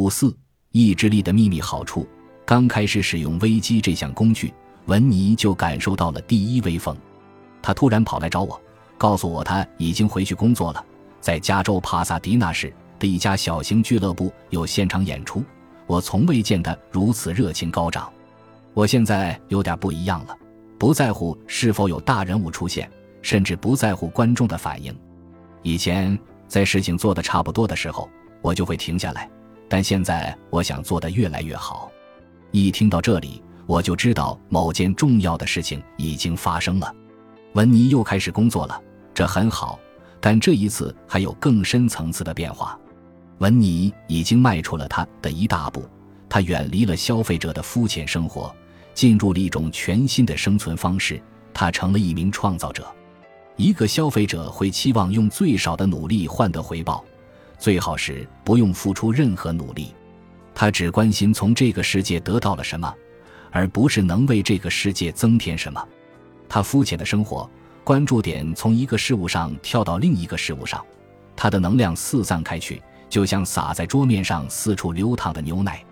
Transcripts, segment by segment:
五四意志力的秘密好处。刚开始使用危机这项工具，文尼就感受到了第一威风。他突然跑来找我，告诉我他已经回去工作了，在加州帕萨迪纳市的一家小型俱乐部有现场演出。我从未见他如此热情高涨。我现在有点不一样了，不在乎是否有大人物出现，甚至不在乎观众的反应。以前在事情做得差不多的时候，我就会停下来，但现在我想做得越来越好。一听到这里，我就知道某件重要的事情已经发生了。文尼又开始工作了，这很好，但这一次还有更深层次的变化。文尼已经迈出了他的一大步，他远离了消费者的肤浅生活，进入了一种全新的生存方式。他成了一名创造者。一个消费者会期望用最少的努力换得回报，最好是不用付出任何努力。他只关心从这个世界得到了什么，而不是能为这个世界增添什么。他肤浅的生活，关注点从一个事物上跳到另一个事物上，他的能量四散开去，就像洒在桌面上四处流淌的牛奶。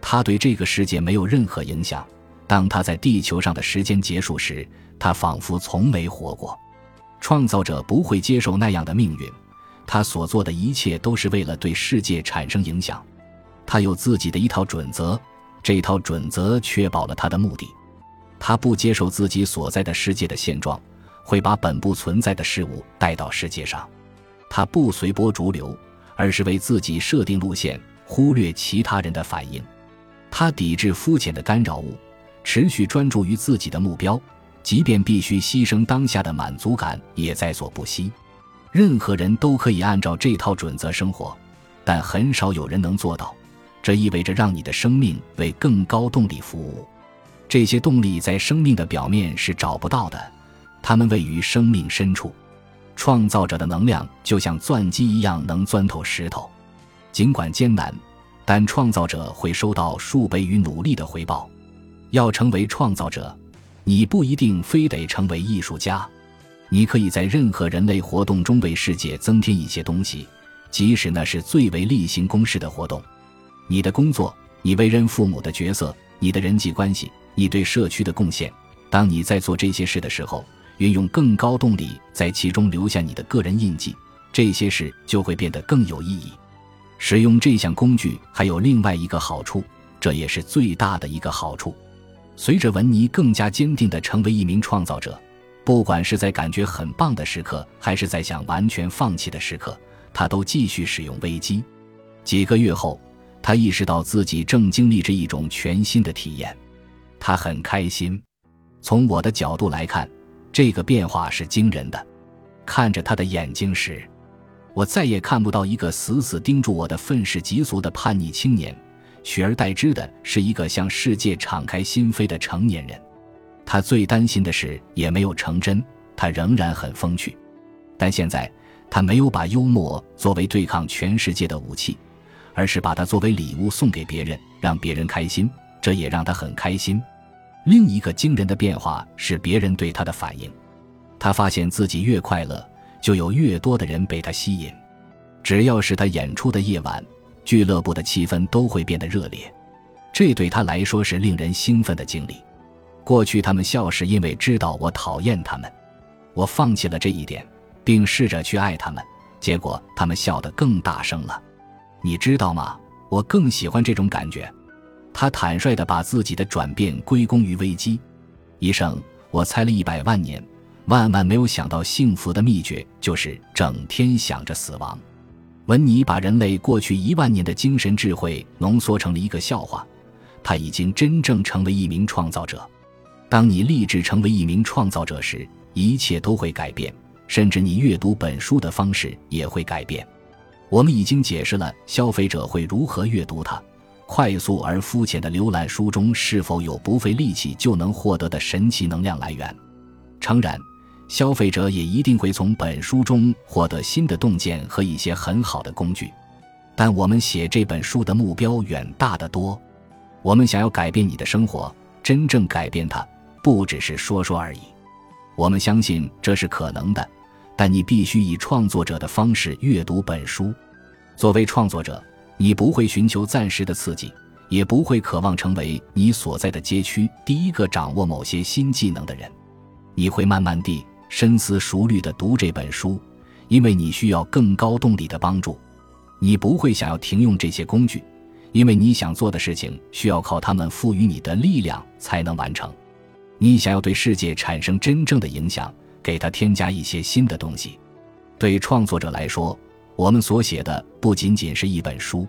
他对这个世界没有任何影响。当他在地球上的时间结束时，他仿佛从没活过。创造者不会接受那样的命运，他所做的一切都是为了对世界产生影响。他有自己的一套准则，这套准则确保了他的目的。他不接受自己所在的世界的现状，会把本不存在的事物带到世界上。他不随波逐流，而是为自己设定路线，忽略其他人的反应。他抵制肤浅的干扰物，持续专注于自己的目标。即便必须牺牲当下的满足感，也在所不惜。任何人都可以按照这套准则生活，但很少有人能做到。这意味着让你的生命为更高动力服务。这些动力在生命的表面是找不到的，它们位于生命深处。创造者的能量就像钻机一样，能钻透石头。尽管艰难，但创造者会收到数倍于努力的回报。要成为创造者。你不一定非得成为艺术家，你可以在任何人类活动中为世界增添一些东西，即使那是最为例行公事的活动。你的工作，你为人父母的角色，你的人际关系，你对社区的贡献。当你在做这些事的时候，运用更高动力在其中留下你的个人印记，这些事就会变得更有意义。使用这项工具还有另外一个好处，这也是最大的一个好处。随着文尼更加坚定地成为一名创造者，不管是在感觉很棒的时刻，还是在想完全放弃的时刻，他都继续使用危机。几个月后，他意识到自己正经历着一种全新的体验，他很开心。从我的角度来看，这个变化是惊人的。看着他的眼睛时，我再也看不到一个死死盯住我的愤世嫉俗的叛逆青年。取而代之的是一个向世界敞开心扉的成年人。他最担心的事也没有成真，他仍然很风趣。但现在，他没有把幽默作为对抗全世界的武器，而是把它作为礼物送给别人，让别人开心。这也让他很开心。另一个惊人的变化是别人对他的反应。他发现自己越快乐，就有越多的人被他吸引。只要是他演出的夜晚。俱乐部的气氛都会变得热烈，这对他来说是令人兴奋的经历。过去他们笑是因为知道我讨厌他们，我放弃了这一点，并试着去爱他们，结果他们笑得更大声了。你知道吗？我更喜欢这种感觉。他坦率地把自己的转变归功于危机。医生，我猜了一百万年，万万没有想到，幸福的秘诀就是整天想着死亡。文尼把人类过去一万年的精神智慧浓缩成了一个笑话。他已经真正成为一名创造者。当你立志成为一名创造者时，一切都会改变，甚至你阅读本书的方式也会改变。我们已经解释了消费者会如何阅读它。快速而肤浅的浏览书中是否有不费力气就能获得的神奇能量来源？诚然。消费者也一定会从本书中获得新的洞见和一些很好的工具，但我们写这本书的目标远大得多。我们想要改变你的生活，真正改变它，不只是说说而已。我们相信这是可能的，但你必须以创作者的方式阅读本书。作为创作者，你不会寻求暂时的刺激，也不会渴望成为你所在的街区第一个掌握某些新技能的人。你会慢慢地、深思熟虑地读这本书，因为你需要更高动力的帮助。你不会想要停用这些工具，因为你想做的事情需要靠他们赋予你的力量才能完成。你想要对世界产生真正的影响，给它添加一些新的东西。对创作者来说，我们所写的不仅仅是一本书，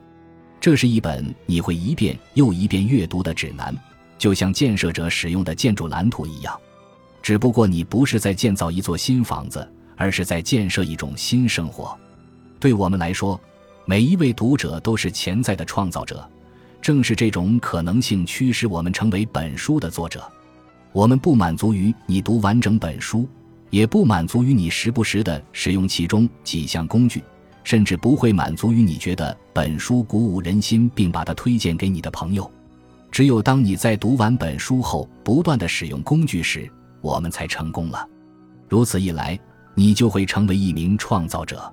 这是一本你会一遍又一遍阅读的指南，就像建设者使用的建筑蓝图一样。只不过你不是在建造一座新房子，而是在建设一种新生活。对我们来说，每一位读者都是潜在的创造者。正是这种可能性驱使我们成为本书的作者。我们不满足于你读完整本书，也不满足于你时不时的使用其中几项工具，甚至不会满足于你觉得本书鼓舞人心，并把它推荐给你的朋友。只有当你在读完本书后，不断的使用工具时，我们才成功了，如此一来，你就会成为一名创造者，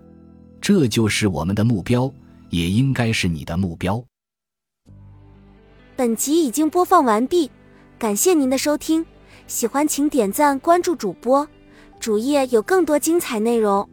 这就是我们的目标，也应该是你的目标。本集已经播放完毕，感谢您的收听，喜欢请点赞关注主播，主页有更多精彩内容。